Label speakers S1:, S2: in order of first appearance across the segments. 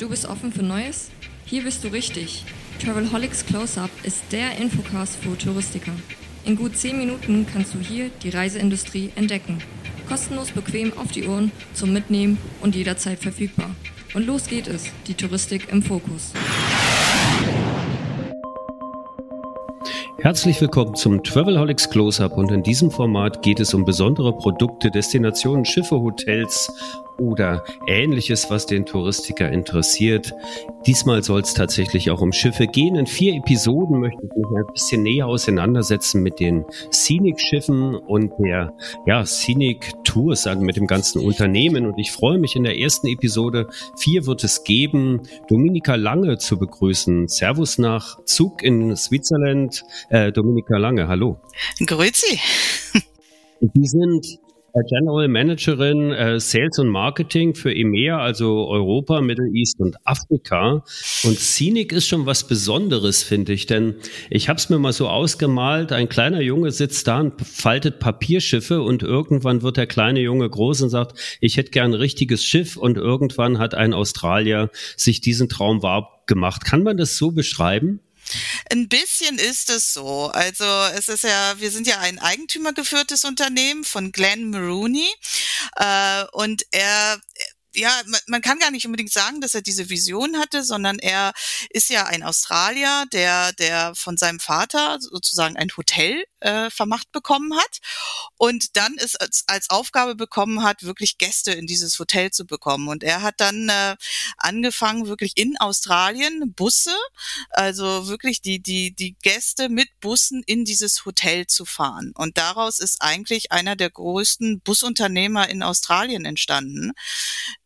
S1: Du bist offen für Neues? Hier bist du richtig. Travelholics Close-Up ist der Infocast für Touristiker. In gut 10 Minuten kannst du hier die Reiseindustrie entdecken. Kostenlos bequem auf die Ohren, zum Mitnehmen und jederzeit verfügbar. Und los geht es, die Touristik im Fokus.
S2: Herzlich willkommen zum Travelholics Close-Up und in diesem Format geht es um besondere Produkte, Destinationen, Schiffe, Hotels oder ähnliches, was den Touristiker interessiert. Diesmal soll es tatsächlich auch um Schiffe gehen. In vier Episoden möchte ich mich ein bisschen näher auseinandersetzen mit den Scenic-Schiffen und der ja, Scenic Tours, also mit dem ganzen Unternehmen. Und ich freue mich in der ersten Episode, vier wird es geben, Dominika Lange zu begrüßen. Servus nach Zug in Switzerland. Äh, Dominika Lange, hallo.
S3: Grüezi.
S2: Die sind General Managerin äh, Sales und Marketing für EMEA, also Europa, Middle East und Afrika. Und Scenic ist schon was Besonderes, finde ich, denn ich habe es mir mal so ausgemalt, ein kleiner Junge sitzt da und faltet Papierschiffe und irgendwann wird der kleine Junge groß und sagt, ich hätte gern ein richtiges Schiff und irgendwann hat ein Australier sich diesen Traum wahr gemacht. Kann man das so beschreiben?
S3: Ein bisschen ist es so. Also es ist ja, wir sind ja ein eigentümergeführtes Unternehmen von Glenn Maroney äh, und er ja, man kann gar nicht unbedingt sagen, dass er diese Vision hatte, sondern er ist ja ein Australier, der, der von seinem Vater sozusagen ein Hotel äh, vermacht bekommen hat und dann ist als, als Aufgabe bekommen hat, wirklich Gäste in dieses Hotel zu bekommen. Und er hat dann äh, angefangen, wirklich in Australien Busse, also wirklich die, die, die Gäste mit Bussen in dieses Hotel zu fahren. Und daraus ist eigentlich einer der größten Busunternehmer in Australien entstanden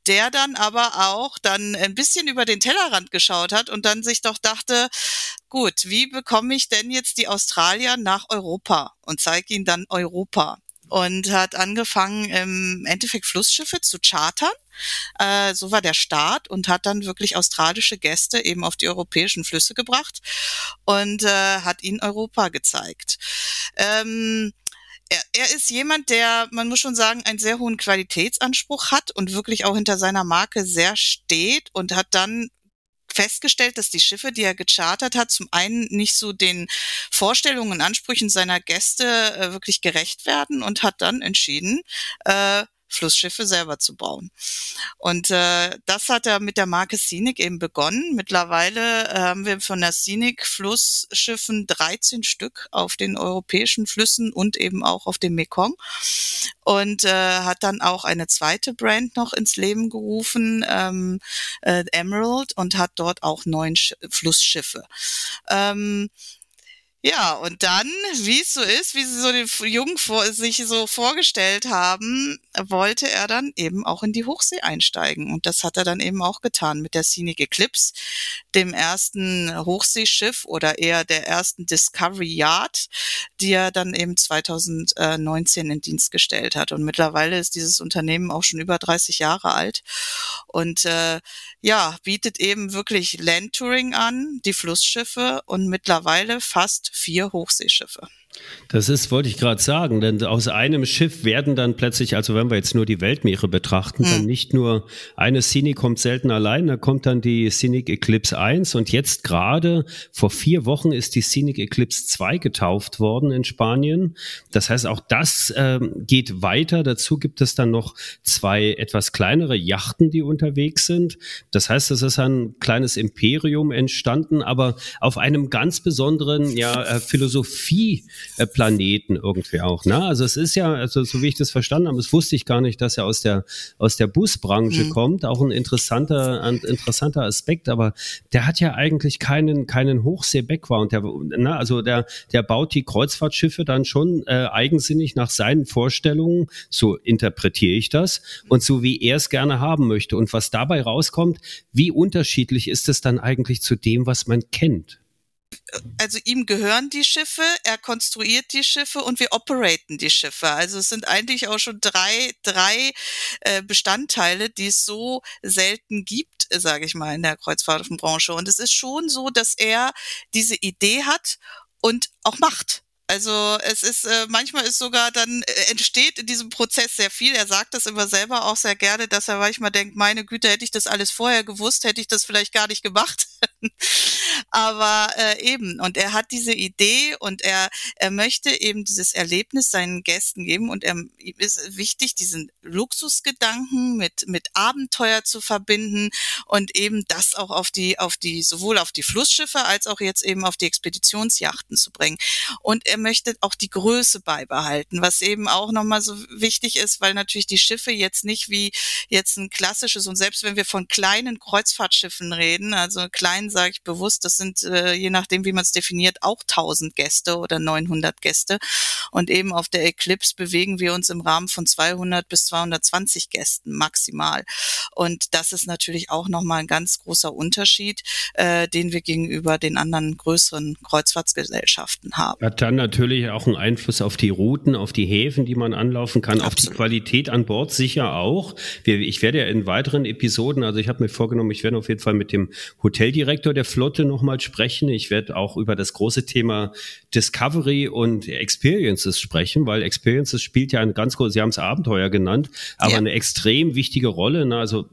S3: der dann aber auch dann ein bisschen über den Tellerrand geschaut hat und dann sich doch dachte, gut, wie bekomme ich denn jetzt die Australier nach Europa und zeige ihnen dann Europa? Und hat angefangen, im Endeffekt Flussschiffe zu chartern. Äh, so war der Start und hat dann wirklich australische Gäste eben auf die europäischen Flüsse gebracht und äh, hat ihnen Europa gezeigt. Ähm, er, er ist jemand, der, man muss schon sagen, einen sehr hohen Qualitätsanspruch hat und wirklich auch hinter seiner Marke sehr steht und hat dann festgestellt, dass die Schiffe, die er gechartert hat, zum einen nicht so den Vorstellungen und Ansprüchen seiner Gäste äh, wirklich gerecht werden und hat dann entschieden, äh, Flussschiffe selber zu bauen. Und äh, das hat er mit der Marke Scenic eben begonnen. Mittlerweile äh, haben wir von der Scenic Flussschiffen 13 Stück auf den europäischen Flüssen und eben auch auf dem Mekong. Und äh, hat dann auch eine zweite Brand noch ins Leben gerufen, ähm, äh, Emerald, und hat dort auch neun Sch Flussschiffe. Ähm, ja, und dann, wie es so ist, wie sie so den Jungen vor, sich so vorgestellt haben, wollte er dann eben auch in die Hochsee einsteigen. Und das hat er dann eben auch getan mit der Scenic Eclipse, dem ersten Hochseeschiff oder eher der ersten Discovery Yacht, die er dann eben 2019 in Dienst gestellt hat. Und mittlerweile ist dieses Unternehmen auch schon über 30 Jahre alt und äh, ja, bietet eben wirklich Landtouring an, die Flussschiffe und mittlerweile fast vier Hochseeschiffe.
S2: Das ist, wollte ich gerade sagen, denn aus einem Schiff werden dann plötzlich, also wenn wir jetzt nur die Weltmeere betrachten, hm. dann nicht nur eine Scenic kommt selten allein, da kommt dann die Scenic Eclipse 1 und jetzt gerade vor vier Wochen ist die Scenic Eclipse 2 getauft worden in Spanien. Das heißt, auch das äh, geht weiter. Dazu gibt es dann noch zwei etwas kleinere Yachten, die unterwegs sind. Das heißt, es ist ein kleines Imperium entstanden, aber auf einem ganz besonderen ja, äh, Philosophie äh, Planeten irgendwie auch. Ne? Also es ist ja, also so wie ich das verstanden habe, das wusste ich gar nicht, dass er aus der aus der Busbranche mhm. kommt. Auch ein interessanter, ein interessanter Aspekt. Aber der hat ja eigentlich keinen keinen Hochsee-Background. Der, ne? Also der der baut die Kreuzfahrtschiffe dann schon äh, eigensinnig nach seinen Vorstellungen. So interpretiere ich das und so wie er es gerne haben möchte. Und was dabei rauskommt, wie unterschiedlich ist es dann eigentlich zu dem, was man kennt?
S3: Also ihm gehören die Schiffe, er konstruiert die Schiffe und wir operaten die Schiffe. Also es sind eigentlich auch schon drei, drei äh, Bestandteile, die es so selten gibt, sage ich mal, in der Kreuzfahrtbranche. Und es ist schon so, dass er diese Idee hat und auch macht. Also es ist äh, manchmal ist sogar dann äh, entsteht in diesem Prozess sehr viel. Er sagt das immer selber auch sehr gerne, dass er manchmal denkt, meine Güte, hätte ich das alles vorher gewusst, hätte ich das vielleicht gar nicht gemacht. Aber äh, eben und er hat diese Idee und er er möchte eben dieses Erlebnis seinen Gästen geben und er ihm ist wichtig, diesen Luxusgedanken mit mit Abenteuer zu verbinden und eben das auch auf die auf die sowohl auf die Flussschiffe als auch jetzt eben auf die Expeditionsjachten zu bringen. Und er möchte auch die Größe beibehalten, was eben auch nochmal so wichtig ist, weil natürlich die Schiffe jetzt nicht wie jetzt ein klassisches und selbst wenn wir von kleinen Kreuzfahrtschiffen reden, also klein sage ich bewusst, das sind äh, je nachdem, wie man es definiert, auch 1000 Gäste oder 900 Gäste. Und eben auf der Eclipse bewegen wir uns im Rahmen von 200 bis 220 Gästen maximal. Und das ist natürlich auch nochmal ein ganz großer Unterschied, äh, den wir gegenüber den anderen größeren Kreuzfahrtsgesellschaften haben.
S2: Hat dann natürlich auch einen Einfluss auf die Routen, auf die Häfen, die man anlaufen kann, Absolut. auf die Qualität an Bord sicher auch. Ich werde ja in weiteren Episoden, also ich habe mir vorgenommen, ich werde auf jeden Fall mit dem Hoteldirektor der Flotte nochmal sprechen. Ich werde auch über das große Thema Discovery und Experiences sprechen, weil Experiences spielt ja ein ganz großes, Sie haben es Abenteuer genannt, aber ja. eine extrem wichtige Rolle. Ne? Also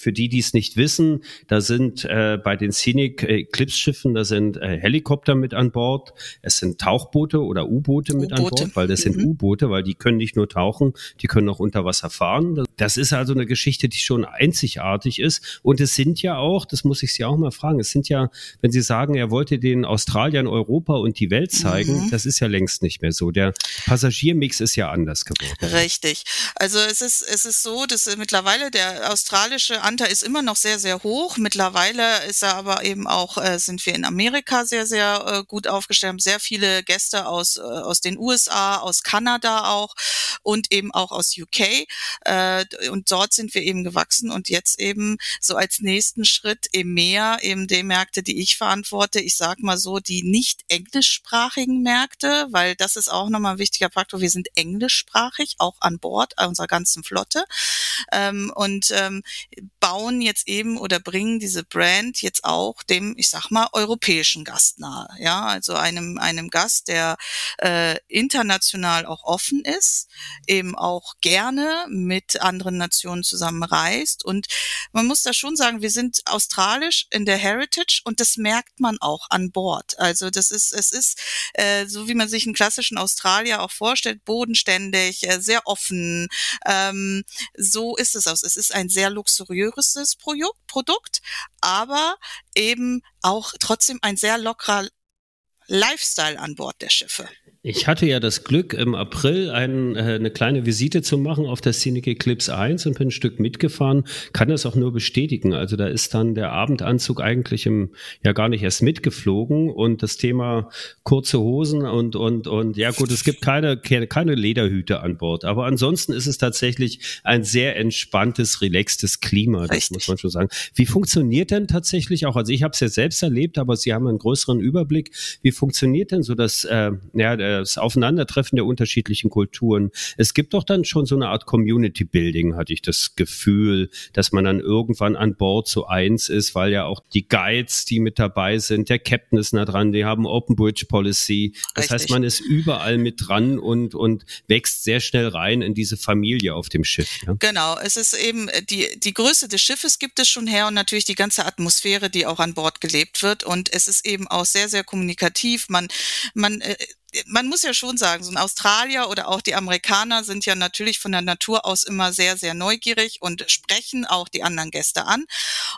S2: für die, die es nicht wissen, da sind äh, bei den Scenic Eclipse Schiffen, da sind äh, Helikopter mit an Bord, es sind Tauchboote oder U-Boote mit an Bord, weil das mhm. sind U-Boote, weil die können nicht nur tauchen, die können auch unter Wasser fahren. Das ist also eine Geschichte, die schon einzigartig ist. Und es sind ja auch, das muss ich Sie auch mal fragen, es sind ja, wenn Sie sagen, er wollte den Australiern Europa und die Welt zeigen, mhm. das ist ja längst nicht mehr so. Der Passagiermix ist ja anders geworden.
S3: Richtig. Also es ist, es ist so, dass mittlerweile der australische Anteil ist immer noch sehr, sehr hoch. Mittlerweile ist er aber eben auch, äh, sind wir in Amerika sehr, sehr äh, gut aufgestellt, haben sehr viele Gäste aus, äh, aus den USA, aus Kanada auch und eben auch aus UK. Äh, und dort sind wir eben gewachsen und jetzt eben so als nächsten Schritt mehr eben die Märkte, die ich verantworte. Ich sag mal so, die nicht englischsprachigen Märkte, weil das ist auch nochmal ein wichtiger Faktor. Wir sind englischsprachig, auch an Bord unserer ganzen Flotte. Ähm, und ähm, bauen jetzt eben oder bringen diese Brand jetzt auch dem, ich sag mal, europäischen Gast nahe. Ja, also einem, einem Gast, der äh, international auch offen ist, eben auch gerne mit anderen Nationen zusammen reist. Und man muss da schon sagen, wir sind australisch in der Heritage und das merkt man auch an Bord. Also das ist, es ist äh, so, wie man sich einen klassischen Australier auch vorstellt, bodenständig, äh, sehr offen. Ähm, so ist es aus. Es ist ein sehr luxuriös luxuriöses Produkt, aber eben auch trotzdem ein sehr lockerer Lifestyle an Bord der Schiffe.
S2: Ich hatte ja das Glück, im April ein, äh, eine kleine Visite zu machen auf der Scenic Eclipse 1 und bin ein Stück mitgefahren. Kann das auch nur bestätigen. Also da ist dann der Abendanzug eigentlich im, ja gar nicht erst mitgeflogen und das Thema kurze Hosen und, und, und, ja gut, es gibt keine, keine Lederhüte an Bord. Aber ansonsten ist es tatsächlich ein sehr entspanntes, relaxtes Klima. Das Richtig. muss man schon sagen. Wie funktioniert denn tatsächlich auch, also ich habe es ja selbst erlebt, aber Sie haben einen größeren Überblick. Wie funktioniert denn so das, äh, ja, das Aufeinandertreffen der unterschiedlichen Kulturen. Es gibt doch dann schon so eine Art Community Building, hatte ich das Gefühl, dass man dann irgendwann an Bord so eins ist, weil ja auch die Guides, die mit dabei sind, der Captain ist nah dran, die haben Open Bridge Policy. Das Richtig. heißt, man ist überall mit dran und, und wächst sehr schnell rein in diese Familie auf dem Schiff.
S3: Ja? Genau, es ist eben äh, die, die Größe des Schiffes gibt es schon her und natürlich die ganze Atmosphäre, die auch an Bord gelebt wird. Und es ist eben auch sehr, sehr kommunikativ. Man, man äh, man muss ja schon sagen, so ein Australier oder auch die Amerikaner sind ja natürlich von der Natur aus immer sehr, sehr neugierig und sprechen auch die anderen Gäste an.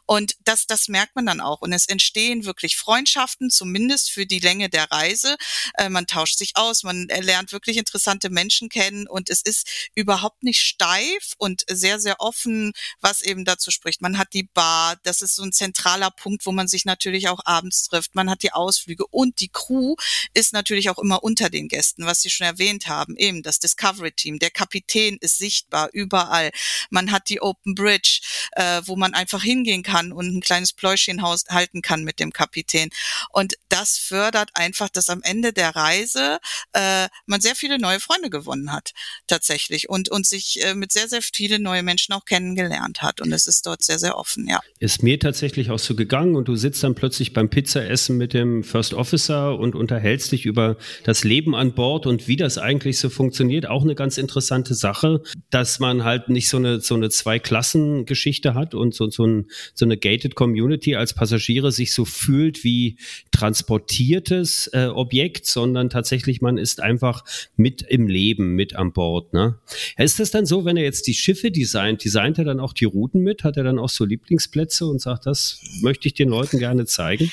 S3: Und das, das merkt man dann auch. Und es entstehen wirklich Freundschaften, zumindest für die Länge der Reise. Äh, man tauscht sich aus, man lernt wirklich interessante Menschen kennen und es ist überhaupt nicht steif und sehr, sehr offen, was eben dazu spricht. Man hat die Bar, das ist so ein zentraler Punkt, wo man sich natürlich auch abends trifft. Man hat die Ausflüge und die Crew ist natürlich auch immer unter den Gästen, was Sie schon erwähnt haben, eben das Discovery Team. Der Kapitän ist sichtbar überall. Man hat die Open Bridge, äh, wo man einfach hingehen kann und ein kleines Pläuschchen halten kann mit dem Kapitän. Und das fördert einfach, dass am Ende der Reise äh, man sehr viele neue Freunde gewonnen hat, tatsächlich. Und, und sich äh, mit sehr, sehr vielen neue Menschen auch kennengelernt hat. Und es ist dort sehr, sehr offen, ja.
S2: Ist mir tatsächlich auch so gegangen und du sitzt dann plötzlich beim Pizzaessen mit dem First Officer und unterhältst dich über das Leben an Bord und wie das eigentlich so funktioniert. Auch eine ganz interessante Sache, dass man halt nicht so eine, so eine Zwei-Klassen-Geschichte hat und so, so, ein, so eine gated Community als Passagiere sich so fühlt wie transportiertes äh, Objekt, sondern tatsächlich man ist einfach mit im Leben, mit an Bord. Ne? Ist das dann so, wenn er jetzt die Schiffe designt, designt er dann auch die Routen mit? Hat er dann auch so Lieblingsplätze und sagt, das möchte ich den Leuten gerne zeigen?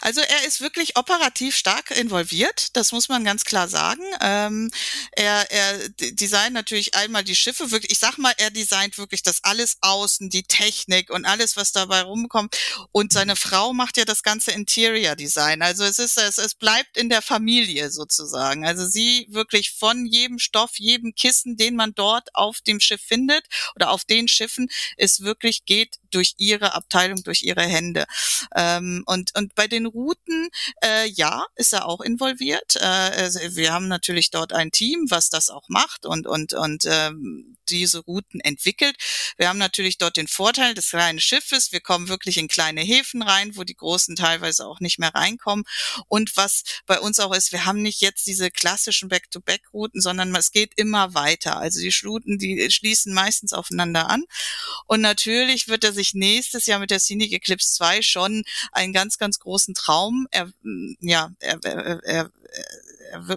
S3: Also er ist wirklich operativ stark involviert, das muss man ganz klar sagen. Ähm, er, er designt natürlich einmal die Schiffe, wirklich, ich sag mal, er designt wirklich das alles außen, die Technik und alles, was dabei rumkommt. Und seine Frau macht ja das ganze Interior Design. Also es ist, es, es bleibt in der Familie sozusagen. Also sie wirklich von jedem Stoff, jedem Kissen, den man dort auf dem Schiff findet oder auf den Schiffen, ist wirklich geht durch ihre Abteilung, durch ihre Hände. Ähm, und, und bei den Routen, äh, ja, ist er auch involviert. Äh, wir haben natürlich dort ein Team, was das auch macht und, und, und ähm, diese Routen entwickelt. Wir haben natürlich dort den Vorteil des kleinen Schiffes. Wir kommen wirklich in kleine Häfen rein, wo die großen teilweise auch nicht mehr reinkommen. Und was bei uns auch ist, wir haben nicht jetzt diese klassischen Back-to-Back-Routen, sondern es geht immer weiter. Also die Schluten, die schließen meistens aufeinander an. Und natürlich wird er sich nächstes Jahr mit der Scenic Eclipse 2 schon einen ganz, ganz großen Traum er, ja, er, er, er,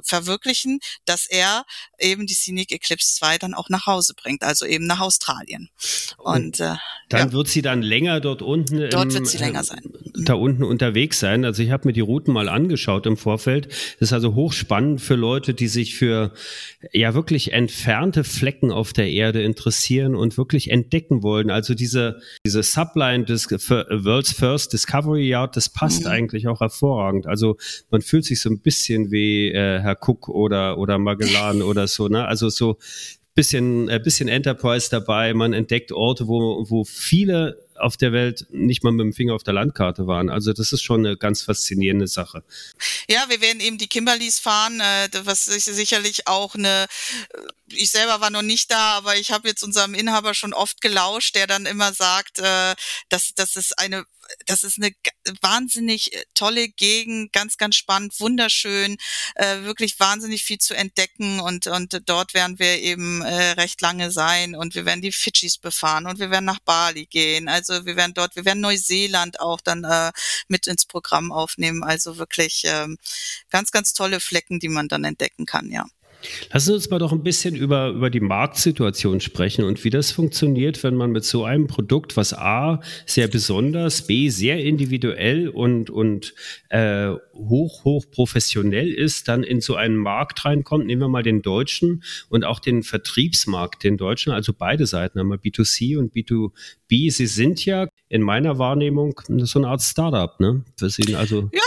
S3: verwirklichen, dass er eben die Scenic Eclipse 2 dann auch nach Hause bringt, also eben nach Australien. Und äh,
S2: dann ja. wird sie dann länger dort unten.
S3: Dort im, wird sie länger sein.
S2: Da unten unterwegs sein. Also ich habe mir die Routen mal angeschaut im Vorfeld. Das ist also hochspannend für Leute, die sich für ja wirklich entfernte Flecken auf der Erde interessieren und wirklich entdecken wollen. Also diese diese Subline des World's First Discovery Yard, das passt mhm. eigentlich auch hervorragend. Also man fühlt sich so ein bisschen wie äh, Herr Cook oder, oder Magellan oder so, ne? Also so bisschen, äh, bisschen Enterprise dabei. Man entdeckt Orte, wo, wo viele auf der Welt nicht mal mit dem Finger auf der Landkarte waren. Also das ist schon eine ganz faszinierende Sache.
S3: Ja, wir werden eben die Kimberleys fahren, äh, was sicherlich auch eine, äh, ich selber war noch nicht da, aber ich habe jetzt unserem Inhaber schon oft gelauscht, der dann immer sagt, dass das ist eine das ist eine wahnsinnig tolle Gegend, ganz, ganz spannend, wunderschön, äh, wirklich wahnsinnig viel zu entdecken und, und dort werden wir eben äh, recht lange sein und wir werden die Fidschis befahren und wir werden nach Bali gehen. Also also wir werden dort, wir werden Neuseeland auch dann äh, mit ins Programm aufnehmen. Also wirklich ähm, ganz, ganz tolle Flecken, die man dann entdecken kann, ja.
S2: Lassen Sie uns mal doch ein bisschen über, über die Marktsituation sprechen und wie das funktioniert, wenn man mit so einem Produkt, was A sehr besonders, B sehr individuell und, und äh, hoch, hoch professionell ist, dann in so einen Markt reinkommt. Nehmen wir mal den deutschen und auch den Vertriebsmarkt, den deutschen, also beide Seiten, einmal B2C und B2B. Sie sind ja in meiner Wahrnehmung so eine Art Startup, ne?
S3: Für Sie also ja,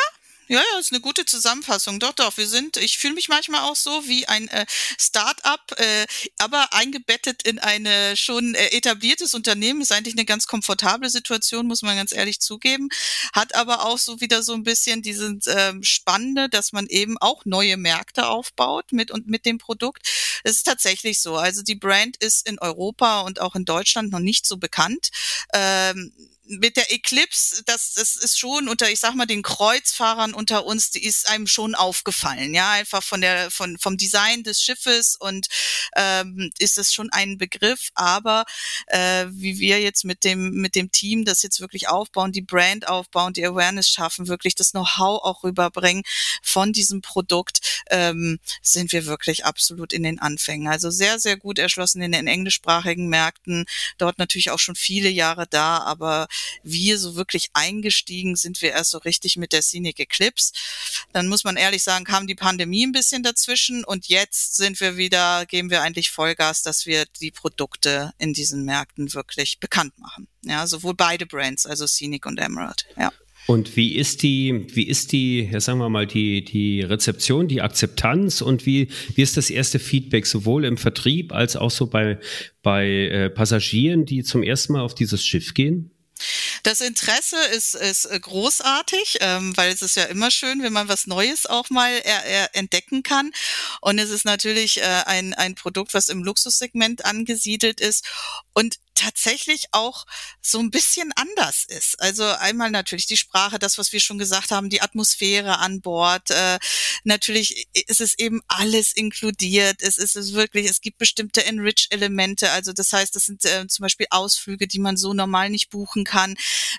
S3: ja, ja, ist eine gute Zusammenfassung. Doch, doch, wir sind, ich fühle mich manchmal auch so wie ein äh, Start-up, äh, aber eingebettet in eine schon äh, etabliertes Unternehmen. Ist eigentlich eine ganz komfortable Situation, muss man ganz ehrlich zugeben. Hat aber auch so wieder so ein bisschen dieses ähm, Spannende, dass man eben auch neue Märkte aufbaut mit und mit dem Produkt. Es ist tatsächlich so. Also die Brand ist in Europa und auch in Deutschland noch nicht so bekannt. Ähm, mit der Eclipse, das, das ist schon unter, ich sag mal, den Kreuzfahrern unter uns, die ist einem schon aufgefallen, ja, einfach von der, von, vom Design des Schiffes und ähm, ist es schon ein Begriff, aber äh, wie wir jetzt mit dem, mit dem Team das jetzt wirklich aufbauen, die Brand aufbauen, die Awareness schaffen, wirklich das Know-how auch rüberbringen von diesem Produkt, ähm, sind wir wirklich absolut in den Anfängen. Also sehr, sehr gut erschlossen in den englischsprachigen Märkten, dort natürlich auch schon viele Jahre da, aber wir so wirklich eingestiegen sind wir erst so richtig mit der Scenic Eclipse. Dann muss man ehrlich sagen, kam die Pandemie ein bisschen dazwischen und jetzt sind wir wieder, geben wir eigentlich Vollgas, dass wir die Produkte in diesen Märkten wirklich bekannt machen. Ja, sowohl beide Brands, also Scenic und Emerald. Ja.
S2: Und wie ist die, wie ist die, ja sagen wir mal, die, die Rezeption, die Akzeptanz und wie, wie ist das erste Feedback sowohl im Vertrieb als auch so bei, bei äh, Passagieren, die zum ersten Mal auf dieses Schiff gehen?
S3: Das Interesse ist, ist äh, großartig, ähm, weil es ist ja immer schön, wenn man was Neues auch mal er, er entdecken kann. Und es ist natürlich äh, ein, ein Produkt, was im Luxussegment angesiedelt ist. Und tatsächlich auch so ein bisschen anders ist. Also einmal natürlich die Sprache, das, was wir schon gesagt haben, die Atmosphäre an Bord. Äh, natürlich ist es eben alles inkludiert. Es ist es wirklich, es gibt bestimmte Enrich-Elemente. Also das heißt, das sind äh, zum Beispiel Ausflüge, die man so normal nicht buchen kann.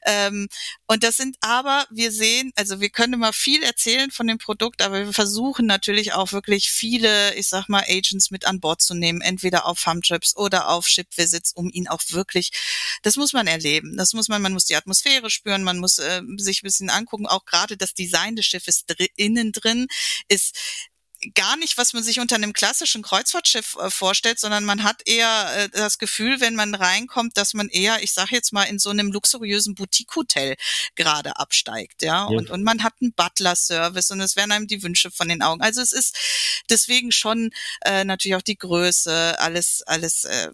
S3: Ähm, und das sind aber, wir sehen, also wir können immer viel erzählen von dem Produkt, aber wir versuchen natürlich auch wirklich viele, ich sag mal, Agents mit an Bord zu nehmen, entweder auf Farmtrips oder auf Ship-Visits, um ihn auch wirklich, das muss man erleben. Das muss man, man muss die Atmosphäre spüren, man muss äh, sich ein bisschen angucken. Auch gerade das Design des Schiffes dr innen drin ist gar nicht, was man sich unter einem klassischen Kreuzfahrtschiff äh, vorstellt, sondern man hat eher äh, das Gefühl, wenn man reinkommt, dass man eher, ich sage jetzt mal, in so einem luxuriösen Boutique-Hotel gerade absteigt, ja? ja. Und, und man hat einen Butler-Service und es werden einem die Wünsche von den Augen. Also es ist deswegen schon äh, natürlich auch die Größe, alles, alles äh,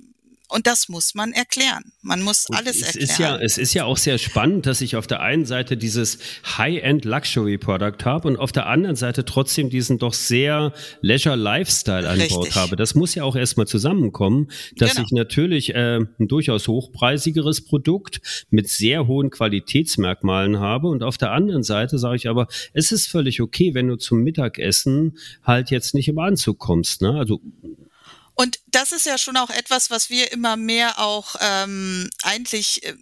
S3: und das muss man erklären. Man muss und alles
S2: es
S3: erklären.
S2: Ist ja, es ist ja auch sehr spannend, dass ich auf der einen Seite dieses High-End Luxury Product habe und auf der anderen Seite trotzdem diesen doch sehr Leisure Lifestyle an Bord habe. Das muss ja auch erstmal zusammenkommen, dass genau. ich natürlich äh, ein durchaus hochpreisigeres Produkt mit sehr hohen Qualitätsmerkmalen habe und auf der anderen Seite sage ich aber, es ist völlig okay, wenn du zum Mittagessen halt jetzt nicht im Anzug kommst. Ne? Also
S3: und das ist ja schon auch etwas, was wir immer mehr auch ähm, eigentlich äh,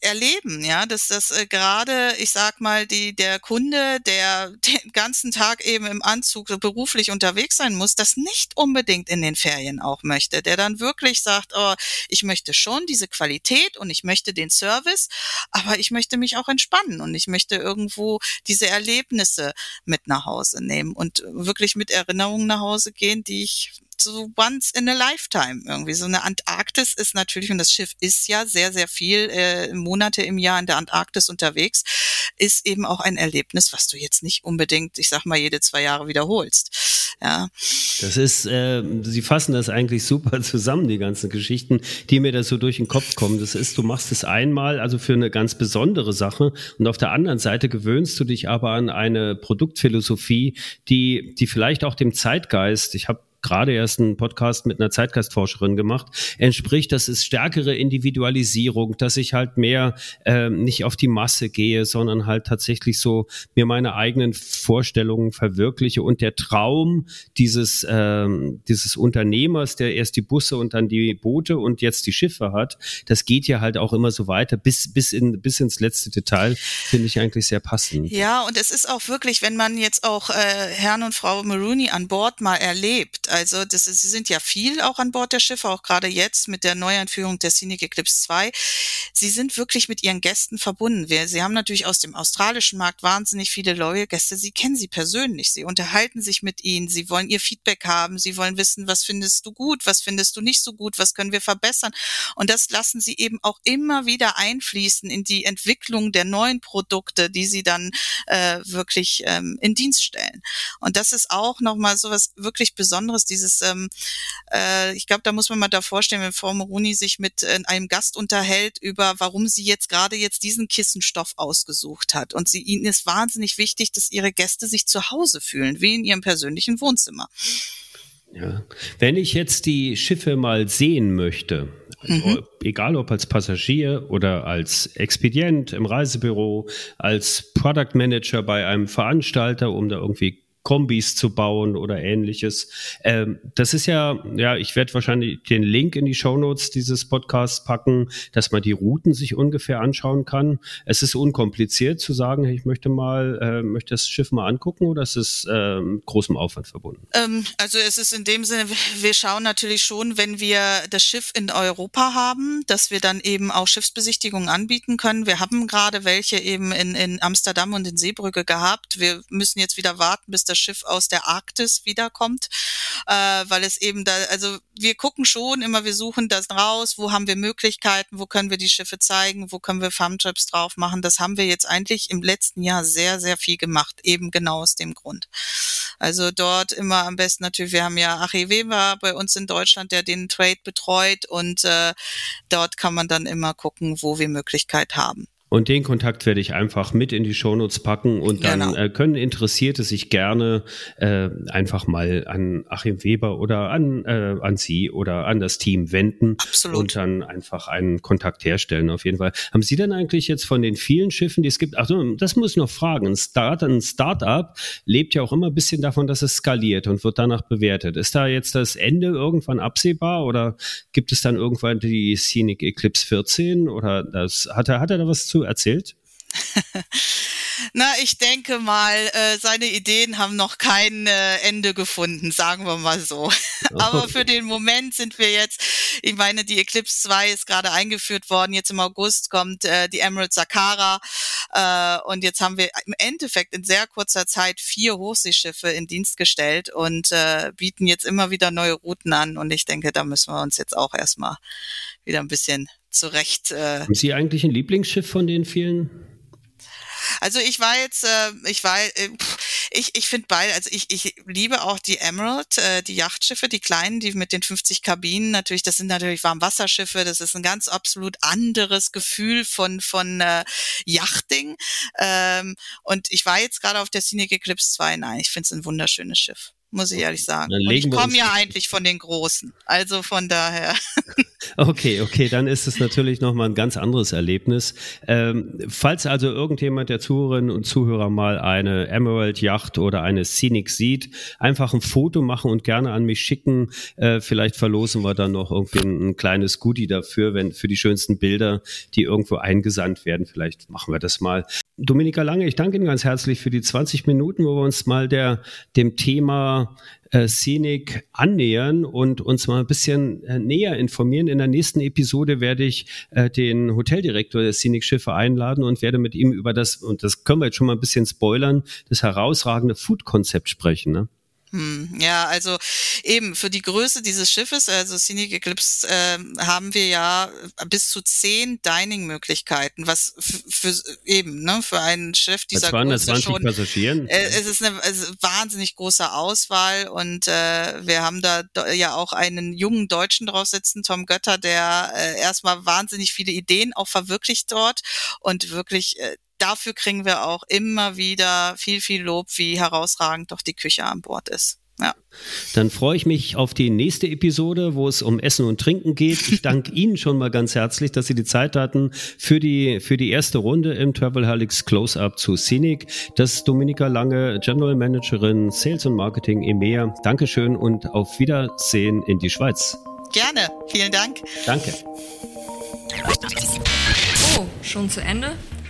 S3: erleben, ja, dass das äh, gerade, ich sag mal, die der Kunde, der den ganzen Tag eben im Anzug beruflich unterwegs sein muss, das nicht unbedingt in den Ferien auch möchte, der dann wirklich sagt, oh, ich möchte schon diese Qualität und ich möchte den Service, aber ich möchte mich auch entspannen und ich möchte irgendwo diese Erlebnisse mit nach Hause nehmen und wirklich mit Erinnerungen nach Hause gehen, die ich so once in a lifetime irgendwie. So eine Antarktis ist natürlich, und das Schiff ist ja sehr, sehr viel äh, Monate im Jahr in der Antarktis unterwegs, ist eben auch ein Erlebnis, was du jetzt nicht unbedingt, ich sag mal, jede zwei Jahre wiederholst. Ja.
S2: Das ist, äh, Sie fassen das eigentlich super zusammen, die ganzen Geschichten, die mir da so durch den Kopf kommen. Das ist, du machst es einmal, also für eine ganz besondere Sache, und auf der anderen Seite gewöhnst du dich aber an eine Produktphilosophie, die, die vielleicht auch dem Zeitgeist, ich habe gerade erst einen Podcast mit einer Zeitgeistforscherin gemacht, entspricht, das ist stärkere Individualisierung, dass ich halt mehr äh, nicht auf die Masse gehe, sondern halt tatsächlich so mir meine eigenen Vorstellungen verwirkliche und der Traum dieses, äh, dieses Unternehmers, der erst die Busse und dann die Boote und jetzt die Schiffe hat, das geht ja halt auch immer so weiter bis, bis, in, bis ins letzte Detail, finde ich eigentlich sehr passend.
S3: Ja, und es ist auch wirklich, wenn man jetzt auch äh, Herrn und Frau Maroney an Bord mal erlebt, also das ist, sie sind ja viel auch an Bord der Schiffe, auch gerade jetzt mit der Neueinführung der Scenic Eclipse 2. Sie sind wirklich mit ihren Gästen verbunden. Wir, sie haben natürlich aus dem australischen Markt wahnsinnig viele neue Gäste. Sie kennen sie persönlich. Sie unterhalten sich mit ihnen. Sie wollen ihr Feedback haben. Sie wollen wissen, was findest du gut, was findest du nicht so gut, was können wir verbessern. Und das lassen sie eben auch immer wieder einfließen in die Entwicklung der neuen Produkte, die sie dann äh, wirklich ähm, in Dienst stellen. Und das ist auch nochmal so was wirklich Besonderes dieses, ähm, äh, ich glaube, da muss man mal da vorstellen, wenn Frau Moroni sich mit äh, einem Gast unterhält über, warum sie jetzt gerade jetzt diesen Kissenstoff ausgesucht hat. Und sie, ihnen ist wahnsinnig wichtig, dass ihre Gäste sich zu Hause fühlen, wie in ihrem persönlichen Wohnzimmer.
S2: Ja. Wenn ich jetzt die Schiffe mal sehen möchte, mhm. egal ob als Passagier oder als Expedient im Reisebüro, als Product Manager bei einem Veranstalter, um da irgendwie Kombis zu bauen oder ähnliches. Ähm, das ist ja, ja, ich werde wahrscheinlich den Link in die Shownotes dieses Podcasts packen, dass man die Routen sich ungefähr anschauen kann. Es ist unkompliziert zu sagen, ich möchte mal, äh, möchte das Schiff mal angucken oder ist es äh, großem Aufwand verbunden?
S3: Ähm, also es ist in dem Sinne, wir schauen natürlich schon, wenn wir das Schiff in Europa haben, dass wir dann eben auch Schiffsbesichtigungen anbieten können. Wir haben gerade welche eben in, in Amsterdam und in Seebrücke gehabt. Wir müssen jetzt wieder warten, bis das das Schiff aus der Arktis wiederkommt, äh, weil es eben da, also wir gucken schon immer, wir suchen das raus, wo haben wir Möglichkeiten, wo können wir die Schiffe zeigen, wo können wir Farmtrips drauf machen. Das haben wir jetzt eigentlich im letzten Jahr sehr, sehr viel gemacht, eben genau aus dem Grund. Also dort immer am besten natürlich, wir haben ja Achie Weber bei uns in Deutschland, der den Trade betreut und äh, dort kann man dann immer gucken, wo wir Möglichkeit haben.
S2: Und den Kontakt werde ich einfach mit in die Shownotes packen und dann genau. äh, können Interessierte sich gerne äh, einfach mal an Achim Weber oder an, äh, an Sie oder an das Team wenden
S3: Absolut.
S2: und dann einfach einen Kontakt herstellen. Auf jeden Fall. Haben Sie denn eigentlich jetzt von den vielen Schiffen, die es gibt, ach das muss ich noch fragen. Ein Start, ein Startup lebt ja auch immer ein bisschen davon, dass es skaliert und wird danach bewertet. Ist da jetzt das Ende irgendwann absehbar oder gibt es dann irgendwann die Scenic Eclipse 14 oder das hat er, hat er da was zu erzählt?
S3: Na, ich denke mal, äh, seine Ideen haben noch kein äh, Ende gefunden, sagen wir mal so. Aber für den Moment sind wir jetzt, ich meine, die Eclipse 2 ist gerade eingeführt worden, jetzt im August kommt äh, die Emerald Sakara äh, und jetzt haben wir im Endeffekt in sehr kurzer Zeit vier Hochseeschiffe in Dienst gestellt und äh, bieten jetzt immer wieder neue Routen an und ich denke, da müssen wir uns jetzt auch erstmal wieder ein bisschen zurecht.
S2: Äh, Haben Sie eigentlich ein Lieblingsschiff von den vielen?
S3: Also ich war jetzt, äh, ich war, äh, ich, ich finde beide, also ich, ich liebe auch die Emerald, äh, die Yachtschiffe, die kleinen, die mit den 50 Kabinen natürlich, das sind natürlich Warmwasserschiffe, das ist ein ganz absolut anderes Gefühl von, von äh, Yachting. Ähm, und ich war jetzt gerade auf der Scenic Eclipse 2, nein, ich finde es ein wunderschönes Schiff muss ich ehrlich sagen. Und ich komme ja eigentlich von den Großen. Also von daher.
S2: Okay, okay, dann ist es natürlich nochmal ein ganz anderes Erlebnis. Ähm, falls also irgendjemand der Zuhörerinnen und Zuhörer mal eine Emerald Yacht oder eine Scenic sieht, einfach ein Foto machen und gerne an mich schicken. Äh, vielleicht verlosen wir dann noch irgendwie ein, ein, kleines Goodie dafür, wenn für die schönsten Bilder, die irgendwo eingesandt werden. Vielleicht machen wir das mal. Dominika Lange, ich danke Ihnen ganz herzlich für die 20 Minuten, wo wir uns mal der, dem Thema äh, Scenic annähern und uns mal ein bisschen äh, näher informieren. In der nächsten Episode werde ich äh, den Hoteldirektor der Scenic Schiffe einladen und werde mit ihm über das, und das können wir jetzt schon mal ein bisschen spoilern, das herausragende Food-Konzept sprechen. Ne?
S3: Hm, ja, also eben für die Größe dieses Schiffes, also Scenic Eclipse, äh, haben wir ja bis zu zehn Dining-Möglichkeiten, was für eben ne, für ein Schiff dieser Größe schon.
S2: Passagieren.
S3: Äh, es ist eine es ist wahnsinnig große Auswahl und äh, wir haben da ja auch einen jungen Deutschen drauf sitzen, Tom Götter, der äh, erstmal wahnsinnig viele Ideen auch verwirklicht dort und wirklich äh, dafür kriegen wir auch immer wieder viel, viel Lob, wie herausragend doch die Küche an Bord ist. Ja.
S2: Dann freue ich mich auf die nächste Episode, wo es um Essen und Trinken geht. Ich danke Ihnen schon mal ganz herzlich, dass Sie die Zeit hatten für die, für die erste Runde im Travel Helix Close-Up zu Scenic. Das ist Dominika Lange, General Managerin Sales und Marketing EMEA. Dankeschön und auf Wiedersehen in die Schweiz.
S3: Gerne. Vielen Dank.
S2: Danke.
S1: Oh, schon zu Ende?